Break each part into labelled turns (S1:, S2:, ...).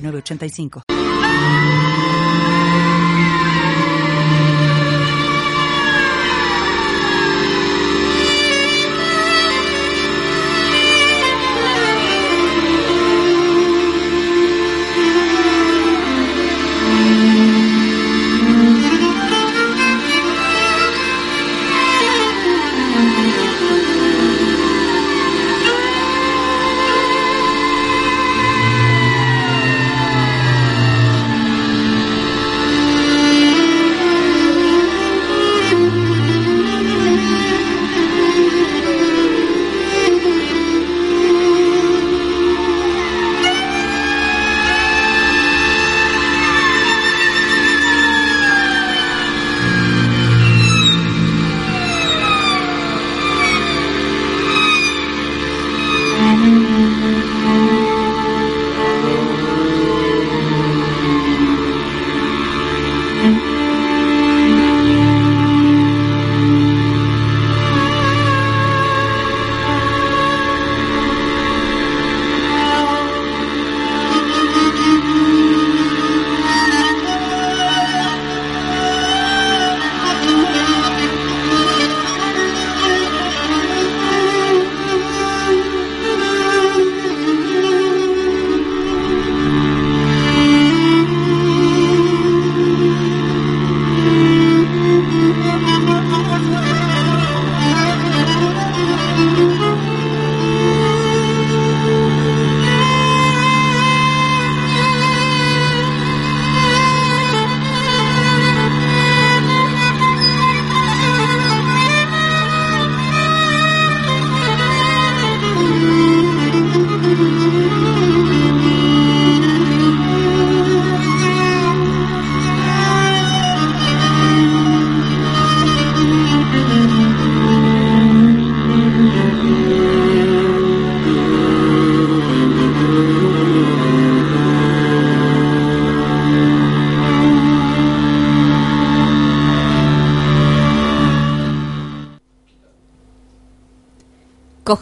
S1: 985.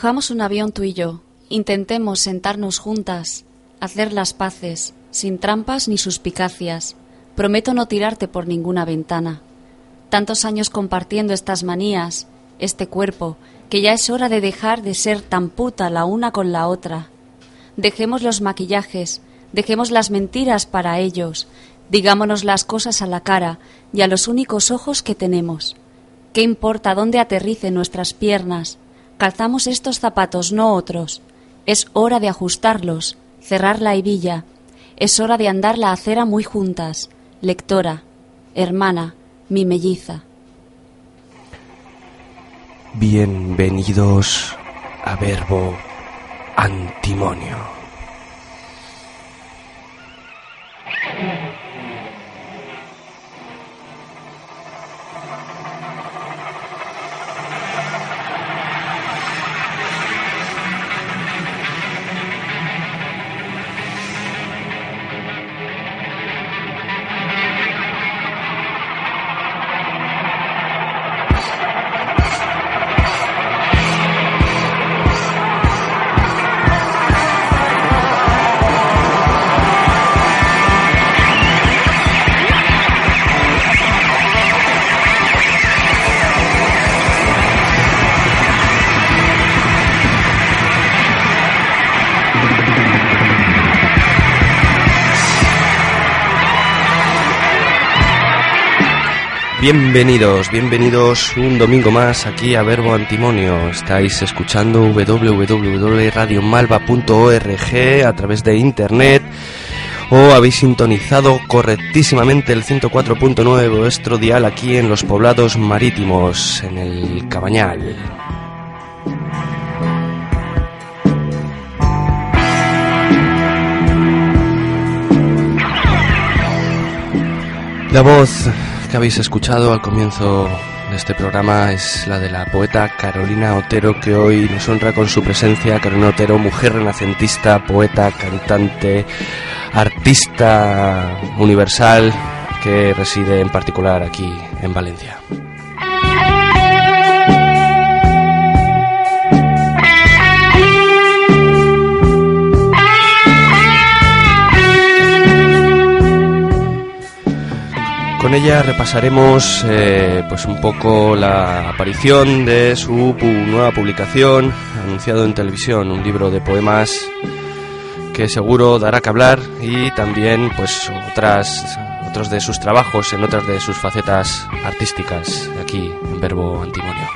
S2: Cojamos un avión tú y yo, intentemos sentarnos juntas, hacer las paces, sin trampas ni suspicacias. Prometo no tirarte por ninguna ventana. Tantos años compartiendo estas manías, este cuerpo, que ya es hora de dejar de ser tan puta la una con la otra. Dejemos los maquillajes, dejemos las mentiras para ellos, digámonos las cosas a la cara y a los únicos ojos que tenemos. ¿Qué importa dónde aterricen nuestras piernas? Calzamos estos zapatos, no otros. Es hora de ajustarlos, cerrar la hebilla. Es hora de andar la acera muy juntas. Lectora, hermana, mi melliza.
S3: Bienvenidos a Verbo Antimonio. Bienvenidos, bienvenidos un domingo más aquí a Verbo Antimonio. Estáis escuchando www.radiomalva.org a través de internet o habéis sintonizado correctísimamente el 104.9 vuestro dial aquí en los poblados marítimos, en el Cabañal. La voz que habéis escuchado al comienzo de este programa es la de la poeta Carolina Otero, que hoy nos honra con su presencia. Carolina Otero, mujer renacentista, poeta, cantante, artista universal, que reside en particular aquí en Valencia. Con ella repasaremos eh, pues un poco la aparición de su nueva publicación, anunciado en televisión, un libro de poemas que seguro dará que hablar y también pues otras otros de sus trabajos en otras de sus facetas artísticas aquí en Verbo Antimonio.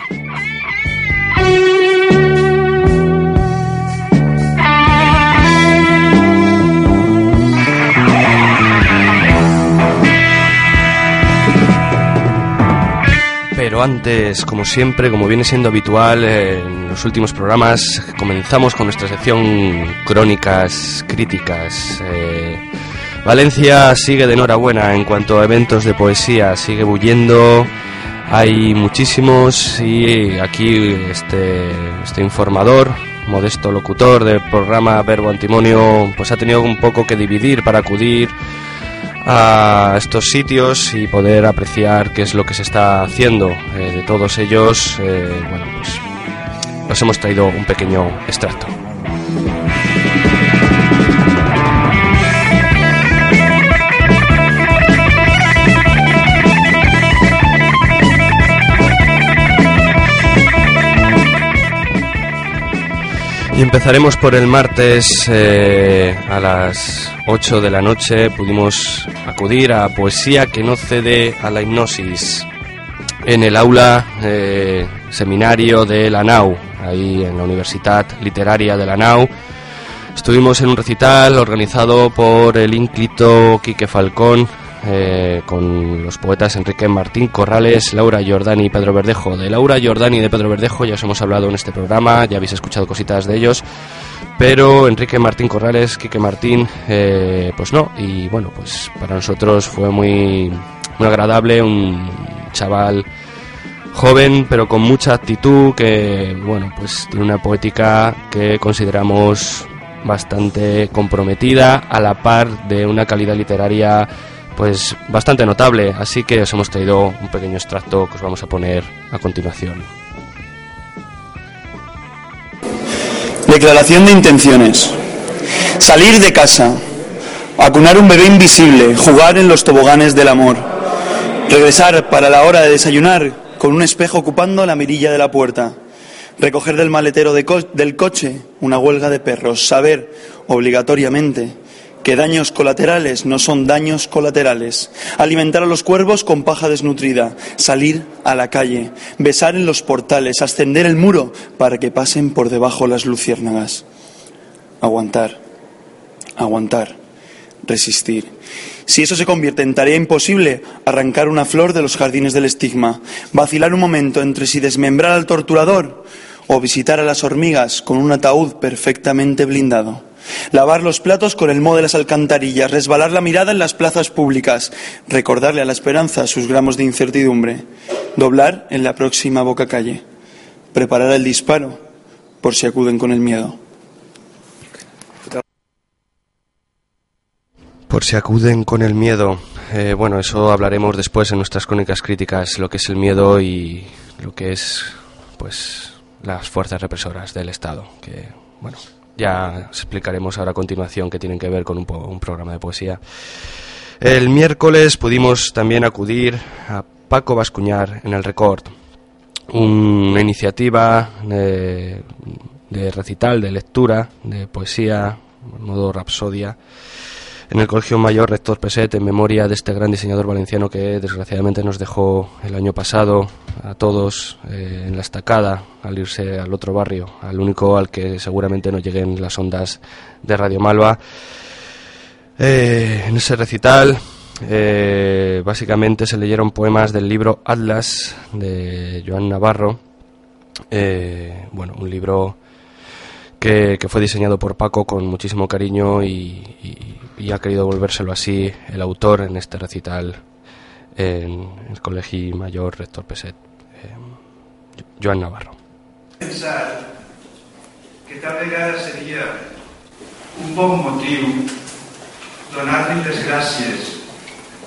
S3: Pero antes, como siempre, como viene siendo habitual en los últimos programas, comenzamos con nuestra sección Crónicas Críticas. Eh, Valencia sigue de enhorabuena en cuanto a eventos de poesía, sigue bullendo, hay muchísimos y aquí este, este informador, modesto locutor del programa Verbo Antimonio, pues ha tenido un poco que dividir para acudir a estos sitios y poder apreciar qué es lo que se está haciendo eh, de todos ellos. Eh, bueno, pues nos hemos traído un pequeño extracto. Y empezaremos por el martes eh, a las 8 de la noche. Pudimos acudir a Poesía que no cede a la hipnosis en el aula eh, seminario de la NAU, ahí en la Universidad Literaria de la NAU. Estuvimos en un recital organizado por el ínclito Quique Falcón, eh, con los poetas Enrique Martín Corrales, Laura Jordani y Pedro Verdejo. De Laura Jordani y de Pedro Verdejo ya os hemos hablado en este programa, ya habéis escuchado cositas de ellos, pero Enrique Martín Corrales, Quique Martín, eh, pues no, y bueno, pues para nosotros fue muy, muy agradable, un chaval joven pero con mucha actitud que bueno pues tiene una poética que consideramos bastante comprometida a la par de una calidad literaria pues bastante notable, así que os hemos traído un pequeño extracto que os vamos a poner a continuación.
S4: Declaración de intenciones. Salir de casa, acunar un bebé invisible, jugar en los toboganes del amor, regresar para la hora de desayunar con un espejo ocupando la mirilla de la puerta, recoger del maletero del coche una huelga de perros, saber obligatoriamente que daños colaterales no son daños colaterales, alimentar a los cuervos con paja desnutrida, salir a la calle, besar en los portales, ascender el muro para que pasen por debajo las luciérnagas, aguantar, aguantar, resistir. Si eso se convierte en tarea imposible, arrancar una flor de los jardines del estigma, vacilar un momento entre si desmembrar al torturador o visitar a las hormigas con un ataúd perfectamente blindado. Lavar los platos con el moho de las alcantarillas, resbalar la mirada en las plazas públicas, recordarle a la esperanza sus gramos de incertidumbre, doblar en la próxima boca calle, preparar el disparo por si acuden con el miedo.
S3: Por si acuden con el miedo. Eh, bueno, eso hablaremos después en nuestras crónicas críticas, lo que es el miedo y lo que es, pues, las fuerzas represoras del Estado, que, bueno, ya explicaremos ahora a continuación que tienen que ver con un, un programa de poesía. El miércoles pudimos también acudir a Paco Bascuñar en el Record, una iniciativa de, de recital, de lectura, de poesía, modo rapsodia, en el Colegio Mayor Rector Peset en memoria de este gran diseñador valenciano que desgraciadamente nos dejó el año pasado a todos eh, en la estacada al irse al otro barrio, al único al que seguramente no lleguen las ondas de Radio Malva. Eh, en ese recital eh, básicamente se leyeron poemas del libro Atlas de Joan Navarro, bueno, un libro que, fue diseñado por Paco con muchísimo cariño y, ha querido volvérselo así el autor en este recital en el Colegio Mayor Rector Peset, eh, Joan Navarro.
S5: Pensar que tal vegada seria un bon motiu donar-li les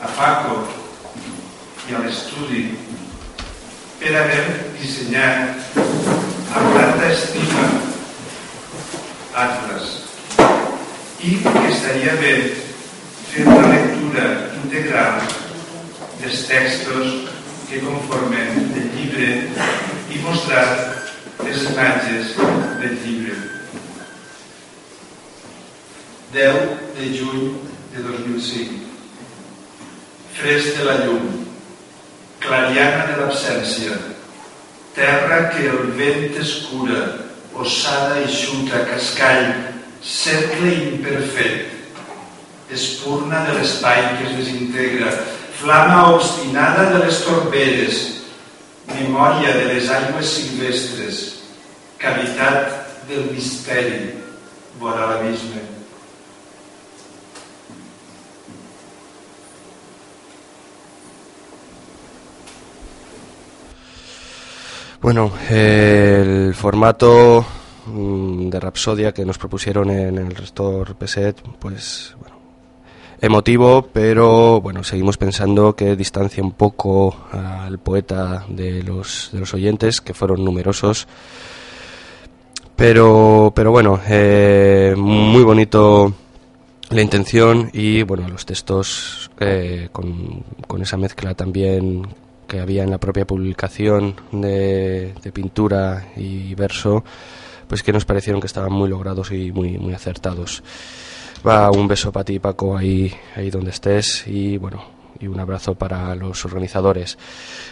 S5: a Paco i a l'estudi per haver dissenyat amb tanta estima Atlas i estaria bé fer una lectura integral dels textos que conformen el llibre i mostrar les imatges del llibre. 10 de juny de 2005. Fresc de la llum, clariana de l'absència, terra que el vent escura, ossada i xuta, cascall, cercle imperfet, espurna de l'espai que es desintegra, flama obstinada de les torberes, memòria de les aigües silvestres, cavitat del misteri, vora l'abisme.
S3: Bueno, el formato de Rapsodia que nos propusieron en el Restor Peset, pues bueno, emotivo, pero bueno, seguimos pensando que distancia un poco al poeta de los, de los oyentes, que fueron numerosos. Pero, pero bueno, eh, muy bonito la intención y bueno, los textos eh, con, con, esa mezcla también que había en la propia publicación de pintura y verso, pues que nos parecieron que estaban muy logrados y muy, muy acertados. Va un beso para ti, Paco, ahí, ahí donde estés y bueno, y un abrazo para los organizadores.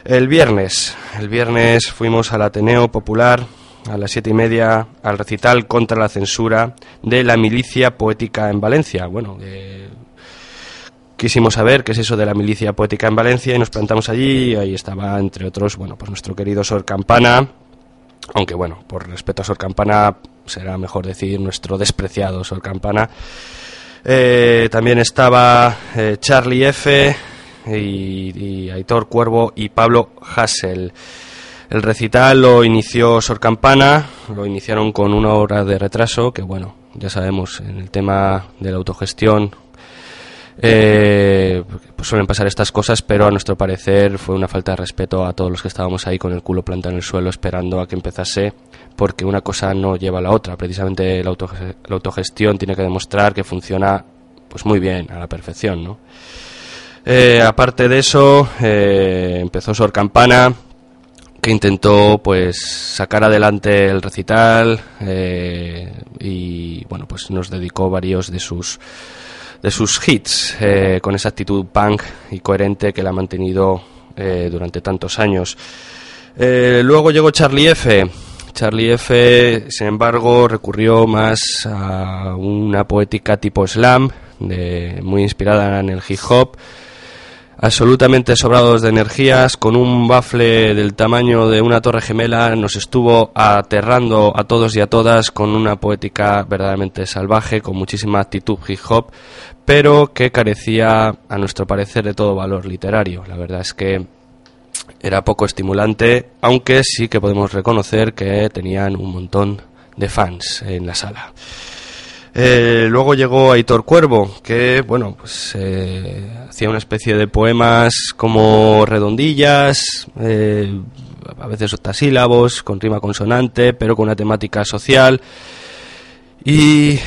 S3: El viernes, el viernes fuimos al Ateneo Popular a las siete y media al recital contra la censura de la milicia poética en Valencia. Bueno, eh, quisimos saber qué es eso de la milicia poética en Valencia y nos plantamos allí y ahí estaba, entre otros, bueno, pues nuestro querido Sor Campana, aunque bueno, por respeto a Sor Campana será mejor decir nuestro despreciado Sor Campana. Eh, también estaba eh, Charlie F. Y, y, Aitor Cuervo y Pablo Hassel. El recital lo inició Sor Campana, lo iniciaron con una hora de retraso, que bueno, ya sabemos, en el tema de la autogestión eh, pues suelen pasar estas cosas, pero a nuestro parecer fue una falta de respeto a todos los que estábamos ahí con el culo plantado en el suelo esperando a que empezase, porque una cosa no lleva a la otra. Precisamente la, autogestión tiene que demostrar que funciona pues muy bien, a la perfección, ¿no? Eh, aparte de eso, eh, empezó Sor Campana, que intentó pues sacar adelante el recital eh, y bueno pues nos dedicó varios de sus de sus hits, eh, con esa actitud punk y coherente que la ha mantenido eh, durante tantos años. Eh, luego llegó Charlie F. Charlie F, sin embargo, recurrió más a una poética tipo slam, de, muy inspirada en el hip hop, absolutamente sobrados de energías, con un bafle del tamaño de una torre gemela, nos estuvo aterrando a todos y a todas con una poética verdaderamente salvaje, con muchísima actitud hip hop, pero que carecía, a nuestro parecer, de todo valor literario. La verdad es que era poco estimulante, aunque sí que podemos reconocer que tenían un montón de fans en la sala. Eh, luego llegó Aitor Cuervo, que bueno, pues eh, hacía una especie de poemas como redondillas, eh, a veces octasílabos, con rima consonante, pero con una temática social. Y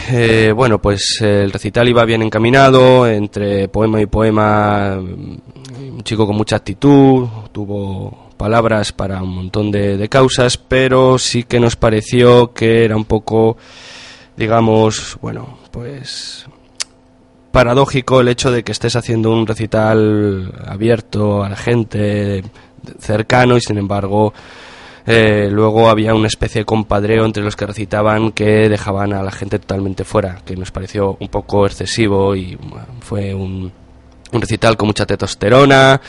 S3: bueno, pues el recital iba bien encaminado, entre poema y poema, un chico con mucha actitud, tuvo palabras para un montón de, de causas, pero sí que nos pareció que era un poco digamos, bueno, pues paradójico el hecho de que estés haciendo un recital abierto a la gente, cercano, y sin embargo eh, luego había una especie de compadreo entre los que recitaban que dejaban a la gente totalmente fuera, que nos pareció un poco excesivo y fue un, un recital con mucha testosterona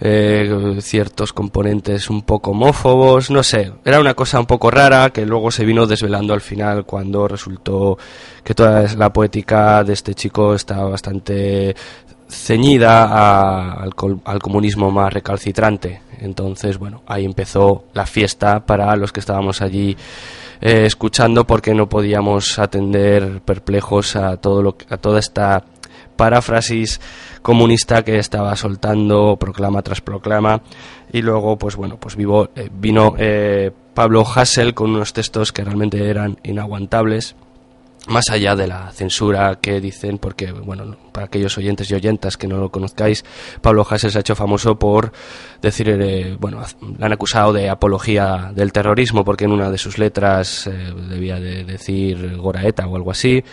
S3: eh, ciertos componentes un poco homófobos, no sé, era una cosa un poco rara que luego se vino desvelando al final cuando resultó que toda la poética de este chico estaba bastante ceñida al, comunismo más recalcitrante. Entonces, bueno, ahí empezó la fiesta para los que estábamos allí eh, escuchando porque no podíamos atender perplejos a todo lo a toda esta paráfrasis comunista que estaba soltando proclama tras proclama y luego pues bueno pues vivo, eh, vino eh, Pablo Hassel con unos textos que realmente eran inaguantables más allá de la censura que dicen, porque, bueno, para aquellos oyentes y oyentas que no lo conozcáis, Pablo Hassel se ha hecho famoso por decir, eh, bueno, le han acusado de apología del terrorismo, porque en una de sus letras debía de decir Goraeta o algo así.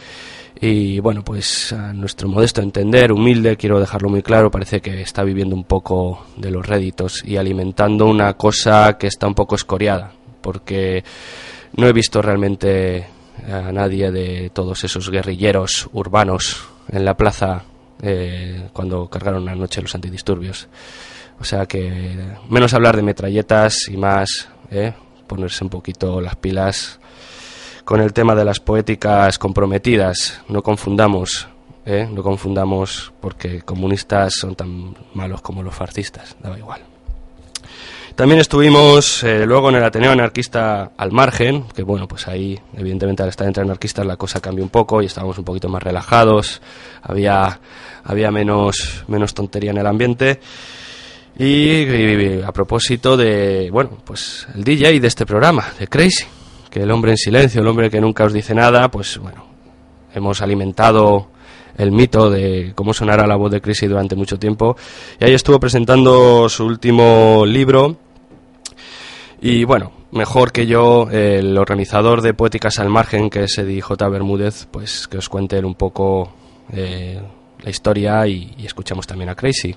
S3: Y bueno, pues a nuestro modesto entender, humilde, quiero dejarlo muy claro, parece que está viviendo un poco de los réditos y alimentando una cosa que está un poco escoriada, porque no he visto realmente a nadie de todos esos guerrilleros urbanos en la plaza eh, cuando cargaron anoche los antidisturbios. O sea que menos hablar de metralletas y más eh, ponerse un poquito las pilas con el tema de las poéticas comprometidas. No confundamos, eh, no confundamos porque comunistas son tan malos como los fascistas, daba igual. También estuvimos eh, luego en el Ateneo Anarquista al margen, que bueno, pues ahí evidentemente al estar entre anarquistas la cosa cambió un poco y estábamos un poquito más relajados, había, había menos, menos tontería en el ambiente. Y, a propósito de, bueno, pues el DJ de este programa, de Crazy, que el hombre en silencio, el hombre que nunca os dice nada, pues bueno, hemos alimentado el mito de cómo sonará la voz de Crazy durante mucho tiempo. Y ahí estuvo presentando su último libro, y bueno, mejor que yo, el organizador de Poéticas al Margen, que es Eddie J. Bermúdez, pues que os cuente un poco eh, la historia y, escuchamos también a Crazy.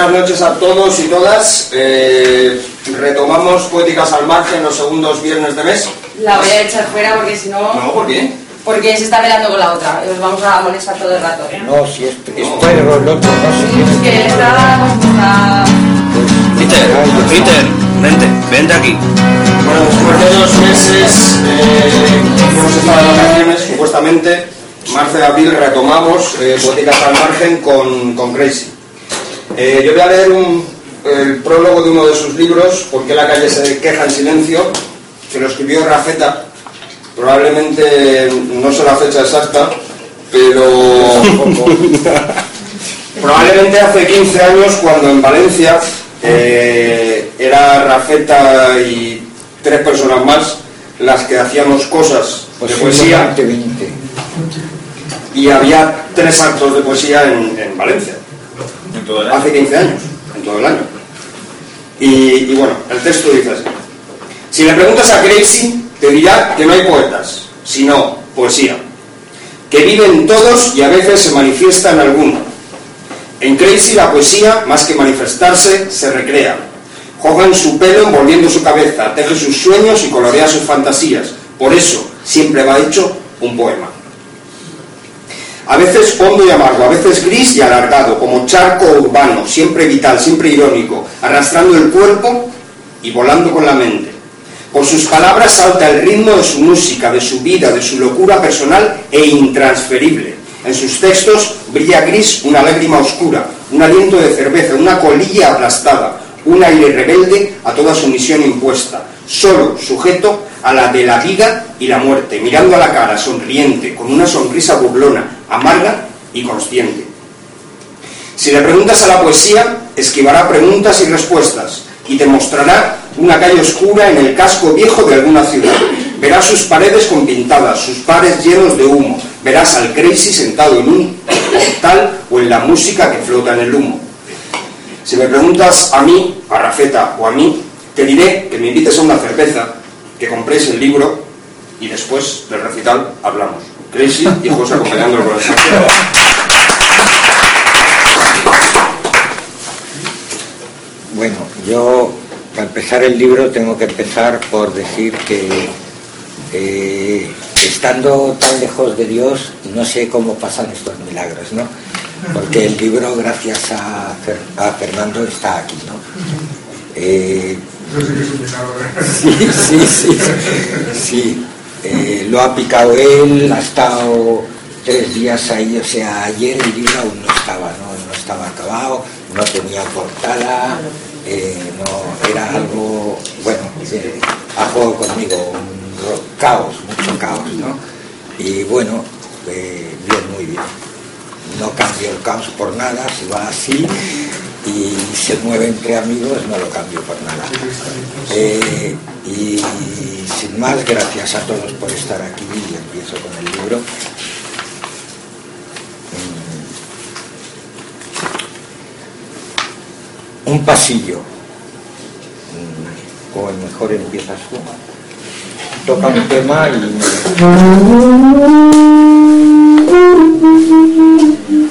S6: Buenas noches a todos y todas. Eh, retomamos Poéticas al Margen los segundos viernes de mes.
S7: La voy a echar fuera porque si no...
S6: No, ¿por qué?
S7: Porque se está velando con la otra. Os vamos a molestar todo el rato.
S8: No, si es, es perro el otro, no
S7: se Que está...
S6: Peter, Peter, vente, vente aquí. Bueno, después de dos meses eh, hemos estado de vacaciones, supuestamente, marzo de abril retomamos eh, Boticas al Margen con, con Crazy. Eh, yo voy a leer un, el prólogo de uno de sus libros, ¿Por qué la calle se queja en silencio?, que lo escribió Rafeta. Probablemente no sé la fecha exacta, pero probablemente hace 15 años cuando en Valencia eh, era Rafeta y tres personas más las que hacíamos cosas de poesía. y había tres actos de poesía en, Valencia hace 15 años en todo el año y, bueno el texto dice así si le preguntas a Crazy te dirá que no hay poetas, sino poesía, que viven todos y a veces se manifiesta en alguno. En Crazy la poesía, más que manifestarse, se recrea. Juega en su pelo envolviendo su cabeza, teje sus sueños y colorea sus fantasías. Por eso siempre va hecho un poema. A veces hondo y amargo, a veces gris y alargado, como charco urbano, siempre vital, siempre irónico, arrastrando el cuerpo y volando con la mente. Por sus palabras salta el ritmo de su música, de su vida, de su locura personal e intransferible. En sus textos brilla gris una lágrima oscura, un aliento de cerveza, una colilla aplastada, un aire rebelde a toda su misión impuesta, solo sujeto a la de la vida y la muerte, mirando a la cara, sonriente, con una sonrisa burlona, amarga y consciente. Si le preguntas a la poesía, esquivará preguntas y respuestas y te mostrará una calle oscura en el casco viejo de alguna ciudad. Verás sus paredes con pintadas, sus pares llenos de humo. Verás al Crazy sentado en un portal o en la música que flota en el humo. Si me preguntas a mí, a Rafeta o a mí, te diré que me invites a una cerveza, que compréis el libro y después del recital hablamos. Crazy y José acompañándolo con el
S8: Bueno, yo para empezar el libro tengo que empezar por decir que eh, estando tan lejos de Dios no sé cómo pasan estos milagros, ¿no? Porque el libro, gracias a, Fernando, está aquí, ¿no? Eh, sí, sí, sí, sí. eh, lo ha picado él, ha estado tres días ahí, o sea, ayer el libro aún no estaba, no, no estaba acabado, no tenía portada, eh, no, era algo, bueno, ha jugado conmigo, un caos, mucho caos, ¿no? Y bueno, eh, bien, muy bien. No cambio el caos por nada, si va así y se mueve entre amigos, no lo cambio por nada. Eh, y sin más, gracias a todos por estar aquí y empiezo con el libro. Mm. Un pasillo. Mm. O mejor empiezas tú. Toca un tema y...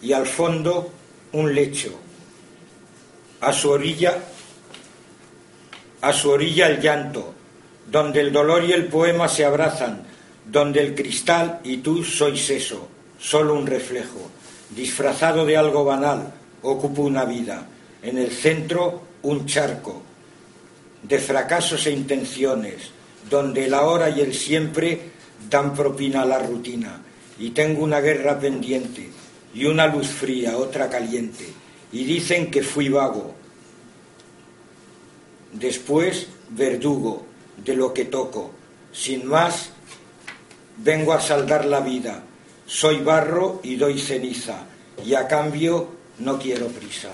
S8: y al fondo un lecho. A su orilla, a su orilla el llanto, donde el dolor y el poema se abrazan, donde el cristal y tú sois eso, solo un reflejo, disfrazado de algo banal, ocupo una vida, en el centro un charco, de fracasos e intenciones, donde el ahora y el siempre dan propina a la rutina, y tengo una guerra pendiente, y una luz fría, otra caliente, y dicen que fui vago. Después, verdugo de lo que toco. Sin más, vengo a saldar la vida. Soy barro y doy ceniza, y a cambio no quiero prisa.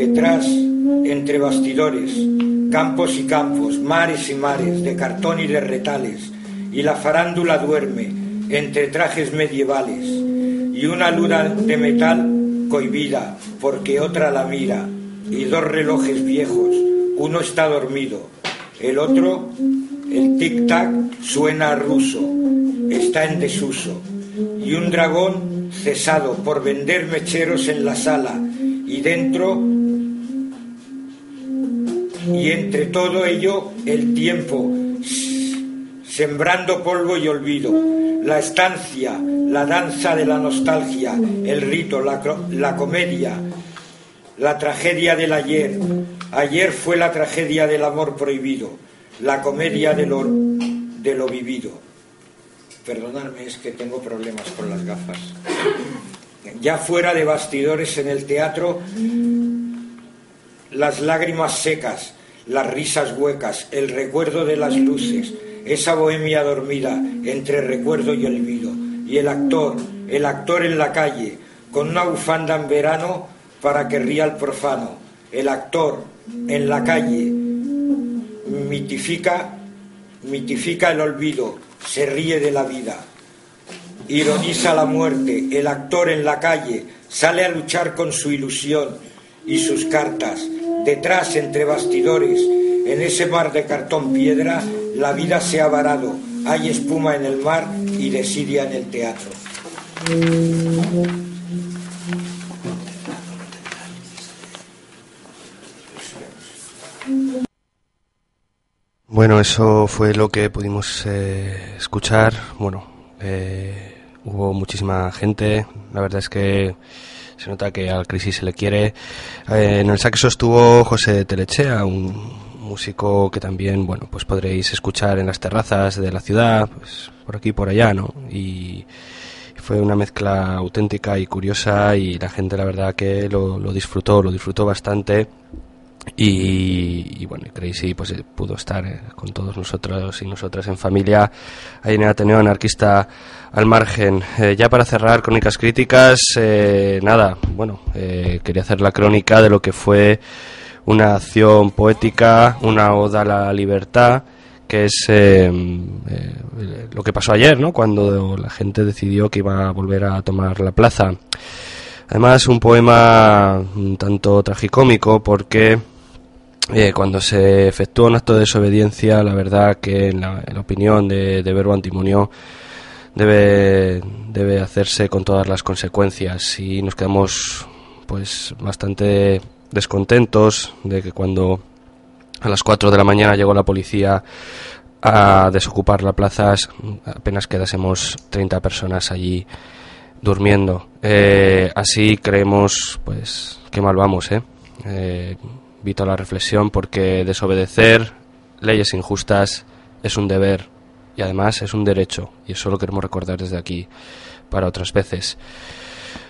S8: Detrás, entre bastidores, campos y campos, mares y mares, de cartón y de retales, y la farándula duerme entre trajes medievales, y una luna de metal cohibida, porque otra la mira, y dos relojes viejos, uno está dormido, el otro, el tic-tac, suena a ruso, está en desuso, y un dragón cesado por vender mecheros en la sala, y dentro y entre todo ello el tiempo, sembrando polvo y olvido, la estancia, la danza de la nostalgia, el rito, la, comedia, la tragedia del ayer. Ayer fue la tragedia del amor prohibido, la comedia de lo, de lo vivido. Perdonadme, es que tengo problemas con las gafas. ya fuera de bastidores en el teatro, las lágrimas secas, las risas huecas, el recuerdo de las luces, esa bohemia dormida entre recuerdo y olvido, y el actor, el actor en la calle, con una bufanda en verano para que ría el profano, el actor en la calle mitifica, mitifica el olvido, se ríe de la vida, ironiza la muerte, el actor en la calle sale a luchar con su ilusión y sus cartas, detrás entre bastidores, en ese mar de cartón piedra, la vida se ha varado, hay espuma en el mar y desidia en el teatro.
S3: Bueno, eso fue lo que pudimos eh, escuchar. Bueno, eh, hubo muchísima gente. La verdad es que se nota que al Crisis se le quiere. Eh, en el saxo estuvo José Telechea, un músico que también, bueno, pues podréis escuchar en las terrazas de la ciudad, pues por aquí y por allá, ¿no? Y fue una mezcla auténtica y curiosa y la gente, la verdad, que lo, lo disfrutó, lo disfrutó bastante. Y, bueno, Crazy pues eh, pudo estar eh, con todos nosotros y nosotras en familia ahí en el Ateneo Anarquista al margen. Eh, ya para cerrar crónicas críticas, nada, bueno, quería hacer la crónica de lo que fue una acción poética, una oda a la libertad, que es lo que pasó ayer, ¿no? Cuando la gente decidió que iba a volver a tomar la plaza. Además, un poema un tanto tragicómico porque eh, cuando se efectúa un acto de desobediencia, la verdad que en la, opinión de, Verbo Antimonio debe, debe hacerse con todas las consecuencias y nos quedamos pues bastante descontentos de que cuando a las 4 de la mañana llegó la policía a desocupar la plaza apenas quedásemos 30 personas allí durmiendo. Eh, así creemos pues que mal vamos, ¿eh? eh invito a la reflexión porque desobedecer leyes injustas es un deber y además es un derecho y eso lo queremos recordar desde aquí para otras veces.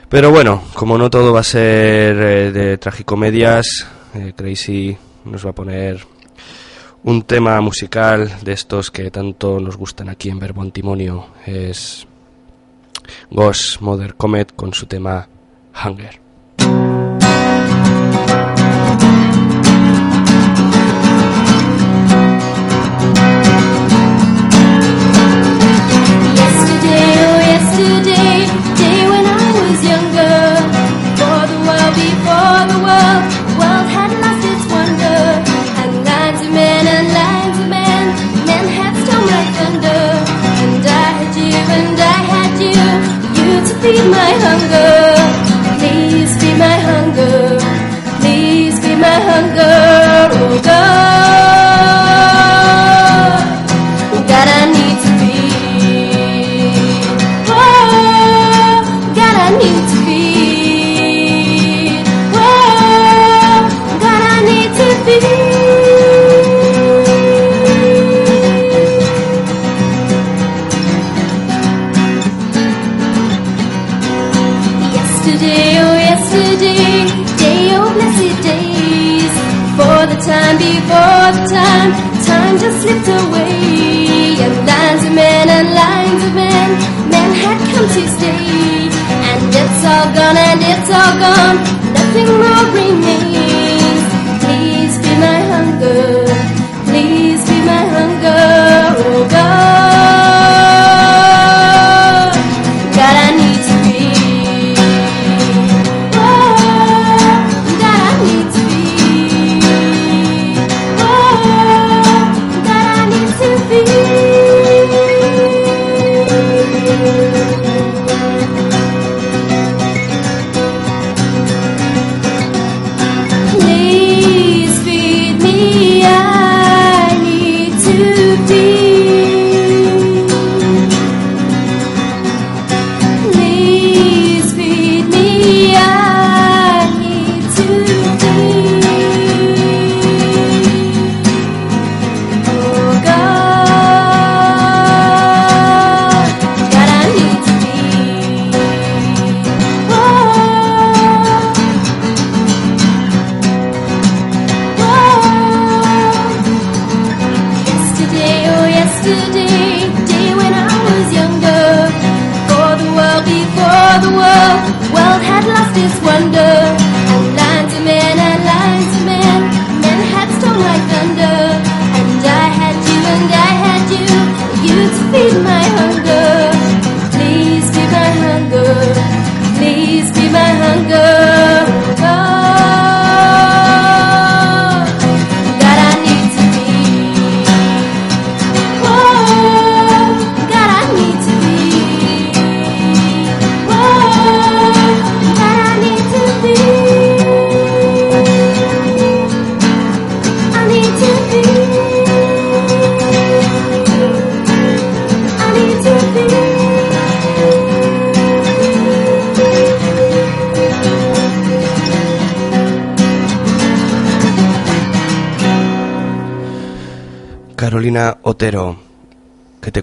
S3: Pero bueno, como no todo va a ser eh, de tragicomedias, eh, Crazy nos va a poner un tema musical de estos que tanto nos gustan aquí en Verbo Antimonio. Es Ghost Mother Comet con su tema Hunger.
S9: yesterday, day when I was younger. For the world before the world, the world had lost its wonder. And lines of men and lines of men, men had stolen my thunder. And I had you and I had you, you to
S3: feed my hunger. Please feed my hunger, please feed my hunger, oh God. The time, time just slipped away. And lines of men and lines of men, men had come to stay. And it's all gone and it's all gone, nothing more remains.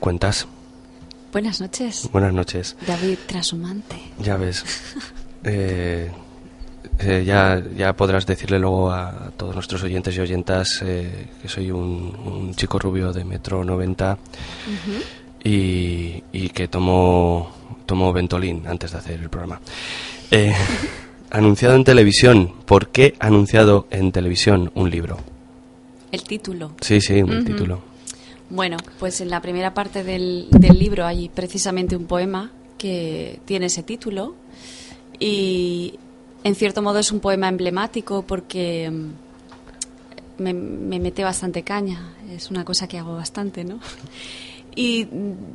S3: Cuentas?
S2: Buenas noches.
S3: Buenas noches.
S2: David Trasumante.
S3: Ya ves. Eh, eh, ya, ya podrás decirle luego a todos nuestros oyentes y oyentas eh, que soy un, chico rubio de metro 90 y, y, que tomo, tomo Ventolin antes de hacer el programa. anunciado en televisión. ¿Por qué anunciado en televisión un libro?
S2: El título.
S3: Sí, sí, el título.
S2: Bueno, pues en la primera parte del, del, libro hay precisamente un poema que tiene ese título y en cierto modo es un poema emblemático porque mm, me, me mete bastante caña, es una cosa que hago bastante, ¿no? Y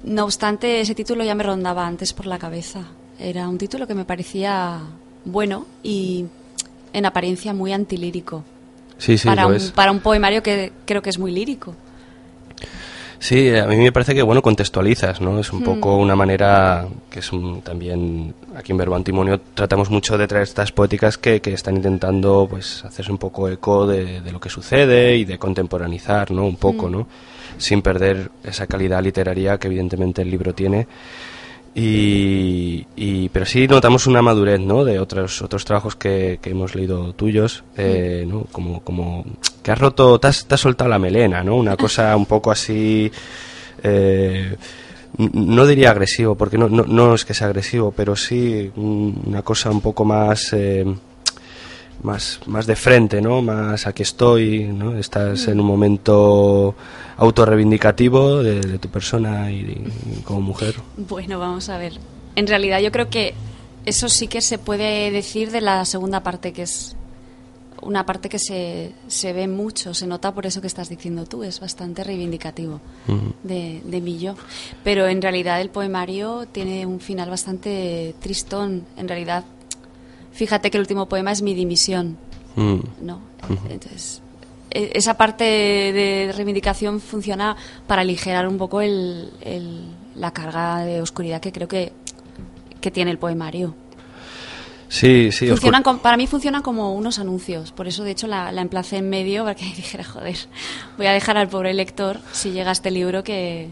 S2: no obstante, ese título ya me rondaba antes por la cabeza. Era un título que me parecía bueno y en apariencia muy antilírico para, un, para un poemario que creo que es muy lírico.
S3: Sí, a mí me parece que bueno contextualizas, ¿no? Es un hmm. poco una manera que es también aquí en Verbo Antimonio tratamos mucho de traer estas poéticas que, que están intentando pues hacerse un poco eco de, lo que sucede y de contemporaneizar, ¿no? Un poco, hmm. ¿no? Sin perder esa calidad literaria que evidentemente el libro tiene y, pero sí notamos una madurez ¿no? de otros otros trabajos que, que hemos leído tuyos eh, ¿no? como, como que has roto te has, soltado la melena ¿no? una cosa un poco así eh, no diría agresivo porque no, no, no, es que sea agresivo pero sí una cosa un poco más eh, más, más de frente, ¿no? Más aquí estoy, ¿no? Estás en un momento autorreivindicativo de, de tu persona y, como mujer.
S2: Bueno, vamos a ver. En realidad yo creo que eso sí que se puede decir de la segunda parte, que es una parte que se, se ve mucho, se nota por eso que estás diciendo tú, es bastante reivindicativo de, de mí yo. Pero en realidad el poemario tiene un final bastante tristón. En realidad fíjate que el último poema es mi dimisión. Mm. ¿no? Entonces, e, esa parte de reivindicación funciona para aligerar un poco el, la carga de oscuridad que creo que, que tiene el poemario.
S3: Sí, sí.
S2: Funcionan para mí funcionan como unos anuncios. Por eso, de hecho, la, la emplacé en medio para que dijera, joder, voy a dejar al pobre lector, si llega este libro, que,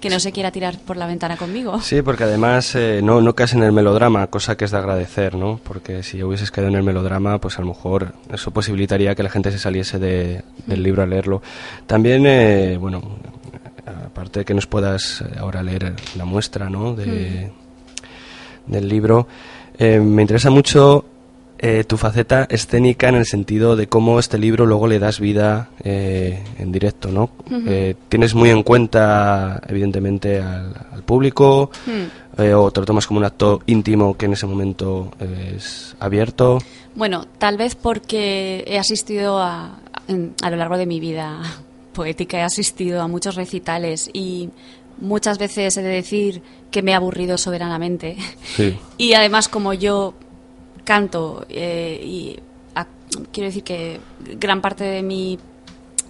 S2: que no se quiera tirar por la ventana conmigo.
S3: Sí, porque además eh, no, no caes en el melodrama, cosa que es de agradecer, ¿no? Porque si hubieses caído en el melodrama, pues a lo mejor eso posibilitaría que la gente se saliese de, del libro a leerlo. También, eh, bueno, aparte de que nos puedas eh, ahora leer la muestra, ¿no? De, mm. Del libro, me interesa mucho eh, tu faceta escénica en el sentido de cómo este libro luego le das vida eh, en directo, ¿no? Eh, tienes muy en cuenta, evidentemente, al, público, hmm. o te lo tomas como un acto íntimo que en ese momento es abierto.
S2: Bueno, tal vez porque he asistido a, a lo largo de mi vida poética, he asistido a muchos recitales y muchas veces he de decir que me he aburrido soberanamente. Y además, como yo canto eh, y quiero decir que gran parte de mi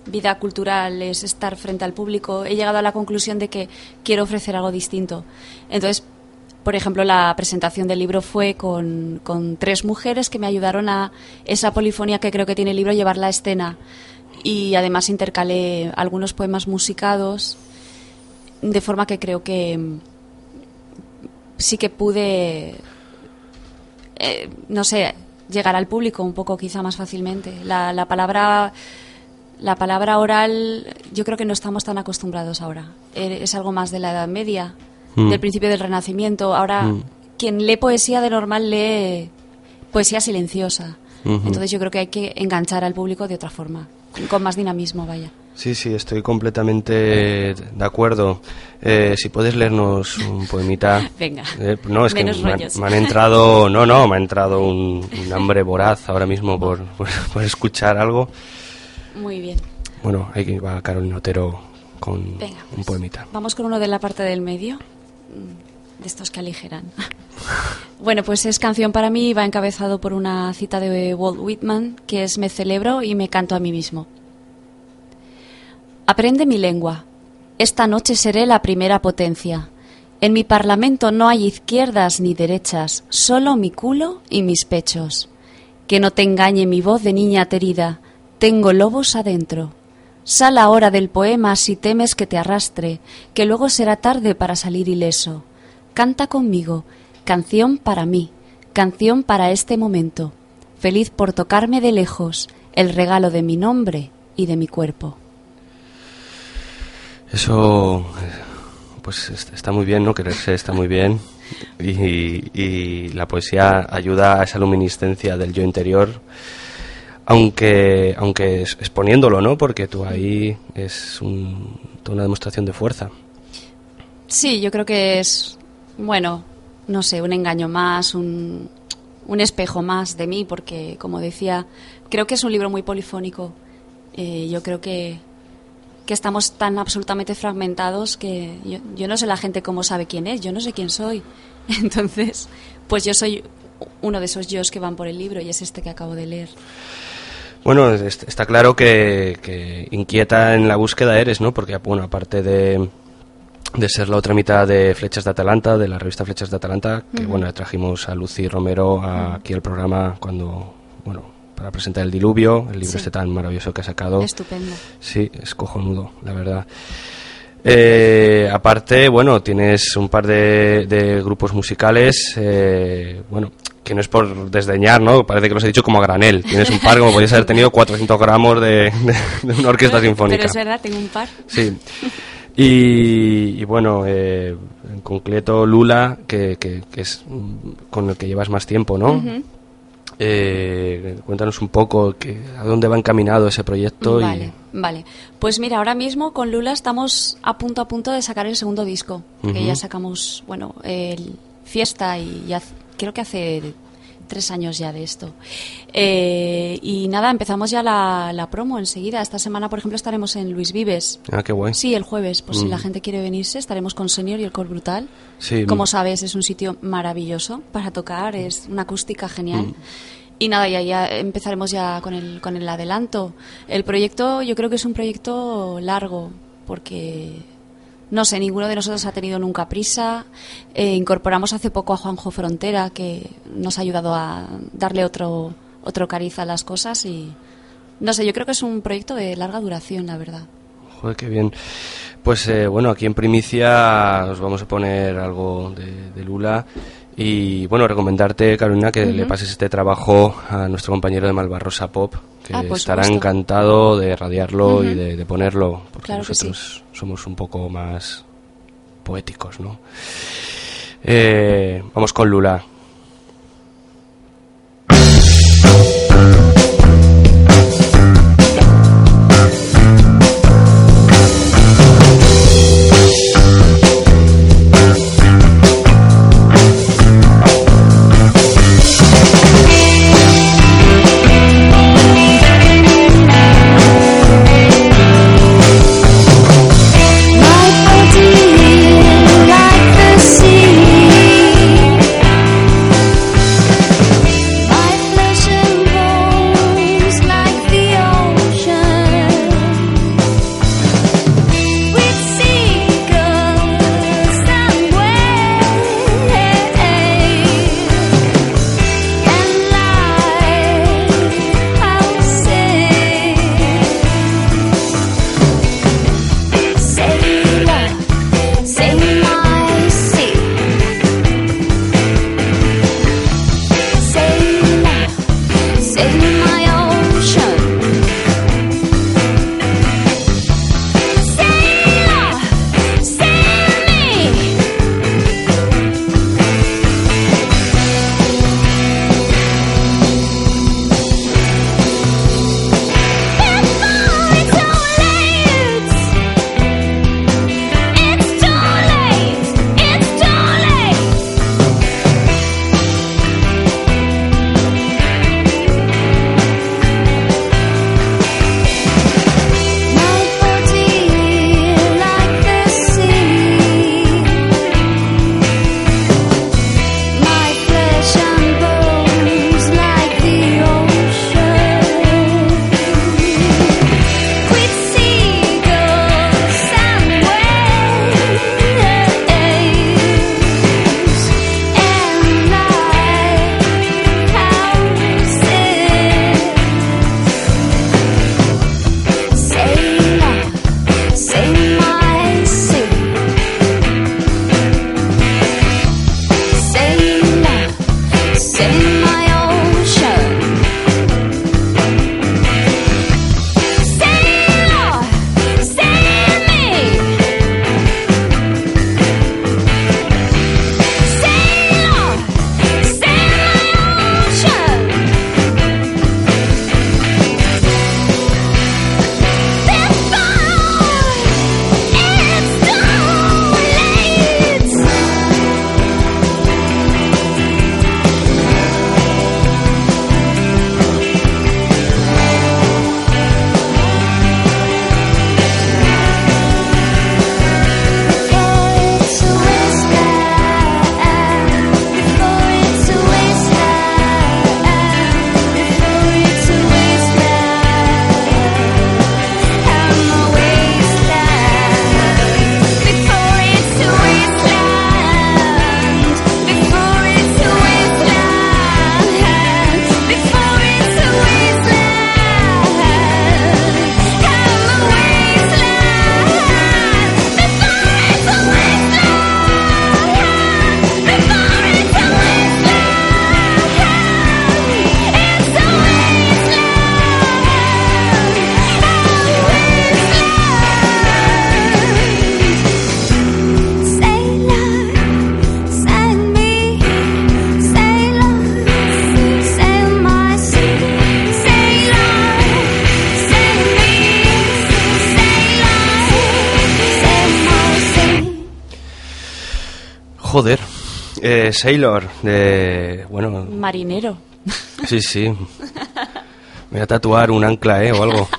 S2: vida cultural es estar frente al público, he llegado a la conclusión de que quiero ofrecer algo distinto. Entonces, por ejemplo, la presentación del libro fue con, con, tres mujeres que me ayudaron a esa polifonía que creo que tiene el libro, llevar la escena. Y además intercalé algunos poemas musicados, de forma que creo que sí que pude eh, no sé, llegar al público un poco quizá más fácilmente. La, la, palabra la palabra oral yo creo que no estamos tan acostumbrados ahora. Eh, es algo más de la Edad Media, mm. del principio del Renacimiento. Ahora mm. quien lee poesía de normal lee poesía silenciosa. Entonces yo creo que hay que enganchar al público de otra forma, con más dinamismo, vaya.
S3: Sí, sí, estoy completamente de acuerdo. Eh, si puedes leernos un poemita.
S2: Venga.
S3: Eh, no, es que me, han entrado, no, no, me ha entrado un, hambre voraz ahora mismo por, por, escuchar algo.
S2: Muy bien.
S3: Bueno, ahí va Carolina Otero con un pues, poemita.
S2: Vamos con uno de la parte del medio, mm, de estos que aligeran. bueno, pues es canción para mí, va encabezado por una cita de Walt Whitman, que es Me celebro y me canto a mí mismo. Aprende mi lengua. Esta noche seré la primera potencia. En mi parlamento no hay izquierdas ni derechas, solo mi culo y mis pechos. Que no te engañe mi voz de niña aterida, tengo lobos adentro. Sal ahora del poema si temes que te arrastre, que luego será tarde para salir ileso. Canta conmigo, canción para mí, canción para este momento, feliz por tocarme de lejos el regalo de mi nombre y de mi cuerpo.
S3: Eso, pues está muy bien, ¿no? Quererse está muy bien. Y, la poesía ayuda a esa luminiscencia del yo interior, aunque, aunque exponiéndolo, ¿no? Porque tú ahí es una demostración de fuerza.
S2: Sí, yo creo que es, bueno, no sé, un engaño más, un, un espejo más de mí, porque, como decía, creo que es un libro muy polifónico. Eh, yo creo que que estamos tan absolutamente fragmentados que yo, no sé la gente cómo sabe quién es, yo no sé quién soy. Entonces, pues yo soy uno de esos yo que van por el libro y es este que acabo de leer.
S3: Bueno, está claro que, inquieta en la búsqueda eres, ¿no? Porque, bueno, aparte de, de ser la otra mitad de Flechas de Atalanta, de la revista Flechas de Atalanta, que, bueno, trajimos a Lucy Romero aquí al programa cuando, bueno, para presentar El Diluvio, el libro este tan maravilloso que ha sacado.
S2: Estupendo.
S3: Sí, es cojonudo, la verdad. Eh, aparte, bueno, tienes un par de, grupos musicales, eh, bueno, que no es por desdeñar, ¿no? Parece que los he dicho como a granel. Tienes un par, como podrías haber tenido 400 gramos de, una orquesta sinfónica.
S2: Pero es verdad, tengo un par.
S3: Sí. Y, bueno, eh, en concreto Lula, que, que, es con el que llevas más tiempo, ¿no? Eh, cuéntanos un poco que, a dónde va encaminado ese proyecto.
S2: Vale, vale. Pues mira, ahora mismo con Lula estamos a punto a punto de sacar el segundo disco, que ya sacamos, bueno, el Fiesta y ya creo que hace tres años ya de esto. Eh, y nada, empezamos ya la, promo enseguida. Esta semana, por ejemplo, estaremos en Luis Vives.
S3: Ah, qué guay.
S2: Sí, el jueves. Pues si la mm. gente quiere venirse, estaremos con Senior y el Cor Brutal.
S3: Sí.
S2: Como sabes, es un sitio maravilloso para tocar, es una acústica genial. Mm. Y nada, ya, ya empezaremos ya con el, con el adelanto. El proyecto, yo creo que es un proyecto largo, porque no sé, ninguno de nosotros ha tenido nunca prisa. Eh, incorporamos hace poco a Juanjo Frontera, que nos ha ayudado a darle otro, otro cariz a las cosas. Y no sé, yo creo que es un proyecto de larga duración, la verdad.
S3: Joder, qué bien. Pues eh, bueno, aquí en primicia os vamos a poner algo de, Lula. Y bueno, recomendarte, Carolina, que le pases este trabajo a nuestro compañero de Malvarrosa Pop, que ah, estará encantado de radiarlo y de, ponerlo, porque nosotros somos un poco más poéticos, ¿no? Eh, vamos con Lula. Sailor, de. Bueno.
S2: Marinero.
S3: Sí, sí. Me voy a tatuar un ancla, ¿eh? O algo.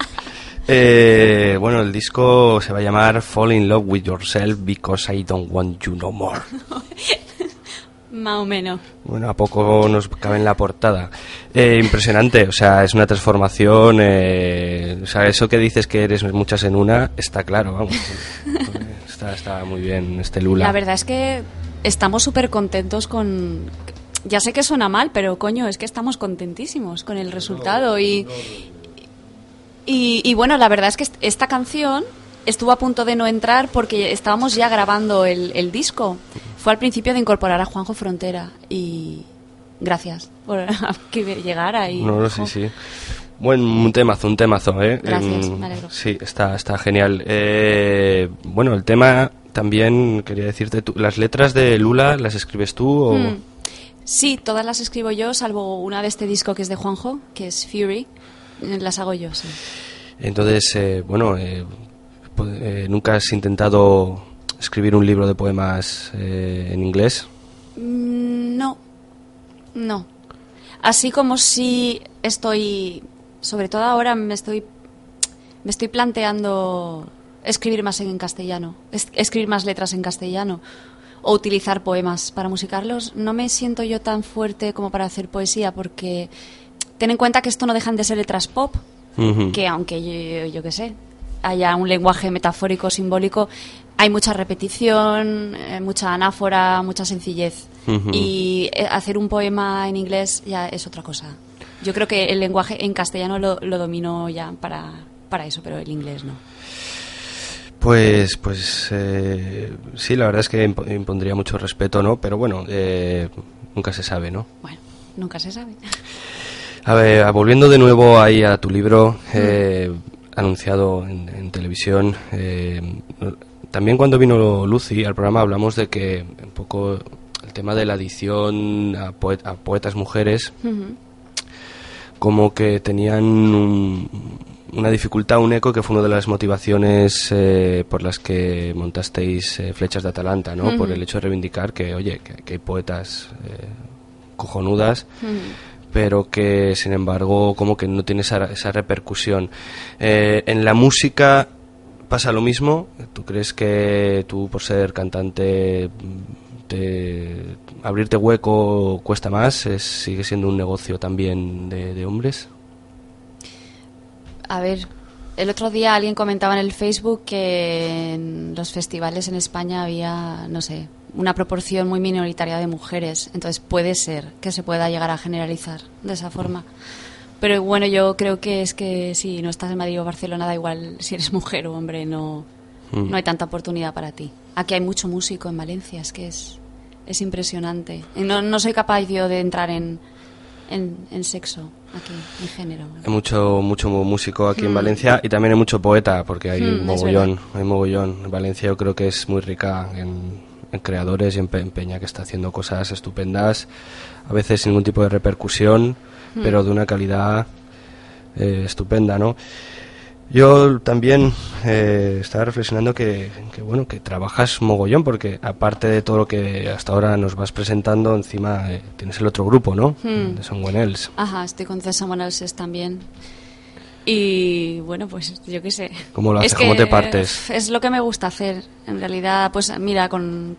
S3: Eh, bueno, el disco se va a llamar Fall in Love with Yourself Because I Don't Want You No More.
S2: Más o menos.
S3: Bueno, a poco nos cabe en la portada. Eh, impresionante, o sea, es una transformación. Eh, o sea, eso que dices que eres muchas en una, está claro, vamos. está, está muy bien este Lula.
S2: La verdad es que estamos súper contentos con... Ya sé que suena mal, pero coño, es que estamos contentísimos con el resultado y, y, y bueno, la verdad es que est- esta canción estuvo a punto de no entrar porque estábamos ya grabando el, el disco. Fue al principio de incorporar a Juanjo Frontera y gracias por que llegara y
S3: No, no, sí, sí. Buen un temazo, un temazo, ¿eh?
S2: Gracias,
S3: Em,
S2: me alegro.
S3: Sí, está, está genial. Eh, bueno, el tema también quería decirte, tú, ¿las letras de Lula las escribes tú o...?
S2: Mm. Sí, todas las escribo yo, salvo una de este disco que es de Juanjo, que es Fury. Las hago yo, sí.
S3: Entonces, eh, bueno, eh, po- eh, ¿nunca has intentado escribir un libro de poemas en inglés?
S2: Mm, No, no. Así como si estoy, sobre todo ahora me estoy, me estoy planteando escribir más en castellano, es- escribir más letras en castellano o utilizar poemas para musicarlos. No me siento yo tan fuerte como para hacer poesía porque ten en cuenta que esto no dejan de ser letras pop, que aunque yo, yo qué sé, haya un lenguaje metafórico, simbólico, hay mucha repetición, eh, mucha anáfora, mucha sencillez. Y eh, hacer un poema en inglés ya es otra cosa. Yo creo que el lenguaje en castellano lo, lo domino ya para, para eso, pero el inglés no.
S3: Pues, pues eh, sí, la verdad es que imp- impondría mucho respeto, ¿no? Pero bueno, eh, nunca se sabe, ¿no?
S2: Bueno, nunca se sabe.
S3: A ver, volviendo de nuevo ahí a tu libro, eh, anunciado en, en televisión, eh, también cuando vino Lucy al programa hablamos de que un poco el tema de la adición a, poe- a poetas mujeres como que tenían un- una dificultad, un eco, que fue una de las motivaciones eh, por las que montasteis eh, Flechas de Atalanta, ¿no? Por el hecho de reivindicar que, oye, que, que hay poetas eh, cojonudas, pero que, sin embargo, como que no tiene esa, esa repercusión. Eh, en la música pasa lo mismo. ¿Tú crees que tú, por ser cantante, te- abrirte hueco cuesta más? ¿Es- ¿Sigue siendo un negocio también de, de hombres?
S2: A ver, el otro día alguien comentaba en el Facebook que en los festivales en España había, no sé, una proporción muy minoritaria de mujeres. Entonces puede ser que se pueda llegar a generalizar de esa forma. Pero bueno, yo creo que es que si no estás en Madrid o Barcelona, da igual si eres mujer o hombre, no,
S3: Mm.
S2: no hay tanta oportunidad para ti. Aquí hay mucho músico en Valencia, es que es, es impresionante. Y No, no soy capaz yo de entrar en, en, en sexo aquí, en género.
S3: Hay mucho, mucho músico aquí en
S2: Mm.
S3: Valencia y también hay mucho poeta, porque hay
S2: Mm, es
S3: mogollón, hay mogollón. Valencia yo creo que es muy rica en, en creadores y en, pe- en peña que está haciendo cosas estupendas, a veces sin ningún tipo de repercusión,
S2: Mm.
S3: pero de una calidad eh, estupenda, ¿no? Yo también eh, estaba reflexionando que, que, bueno que trabajas mogollón porque aparte de todo lo que hasta ahora nos vas presentando encima eh, tienes el otro grupo, ¿no?
S2: Hmm.
S3: De Someone Else.
S2: Ajá, estoy con César Monalses también. Y bueno, pues yo qué sé.
S3: ¿Cómo lo
S2: Es
S3: haces? ¿Cómo te partes?
S2: Es lo que me gusta hacer. En realidad, pues mira, con